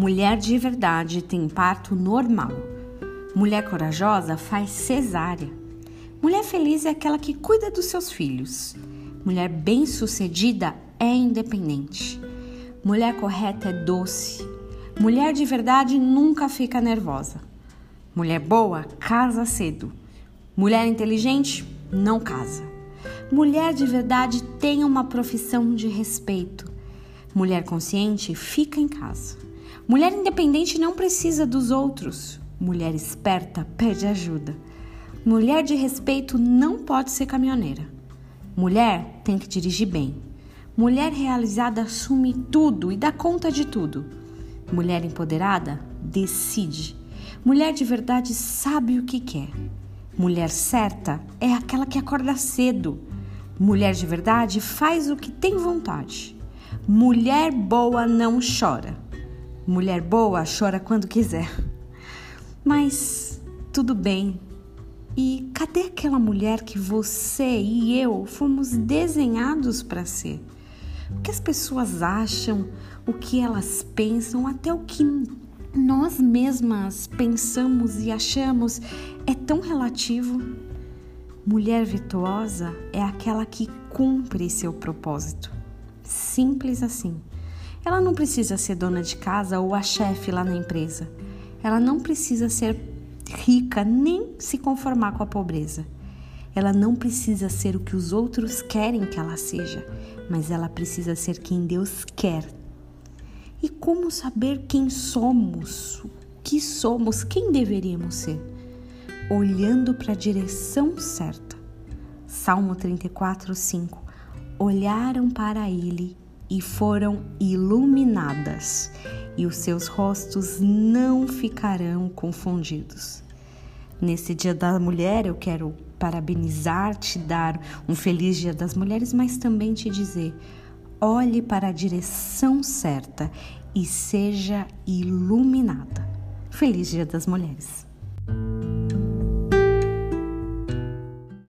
Mulher de verdade tem parto normal. Mulher corajosa faz cesárea. Mulher feliz é aquela que cuida dos seus filhos. Mulher bem-sucedida é independente. Mulher correta é doce. Mulher de verdade nunca fica nervosa. Mulher boa casa cedo. Mulher inteligente não casa. Mulher de verdade tem uma profissão de respeito. Mulher consciente fica em casa. Mulher independente não precisa dos outros. Mulher esperta pede ajuda. Mulher de respeito não pode ser caminhoneira. Mulher tem que dirigir bem. Mulher realizada assume tudo e dá conta de tudo. Mulher empoderada decide. Mulher de verdade sabe o que quer. Mulher certa é aquela que acorda cedo. Mulher de verdade faz o que tem vontade. Mulher boa não chora. Mulher boa chora quando quiser. Mas tudo bem. E cadê aquela mulher que você e eu fomos desenhados para ser? O que as pessoas acham, o que elas pensam, até o que nós mesmas pensamos e achamos é tão relativo. Mulher virtuosa é aquela que cumpre seu propósito. Simples assim. Ela não precisa ser dona de casa ou a chefe lá na empresa. Ela não precisa ser rica nem se conformar com a pobreza. Ela não precisa ser o que os outros querem que ela seja, mas ela precisa ser quem Deus quer. E como saber quem somos, o que somos, quem deveríamos ser? Olhando para a direção certa. Salmo 34, 5. Olharam para ele e foram iluminadas, e os seus rostos não ficarão confundidos. Nesse Dia da Mulher, eu quero parabenizar, te dar um feliz Dia das Mulheres, mas também te dizer: olhe para a direção certa e seja iluminada. Feliz Dia das Mulheres.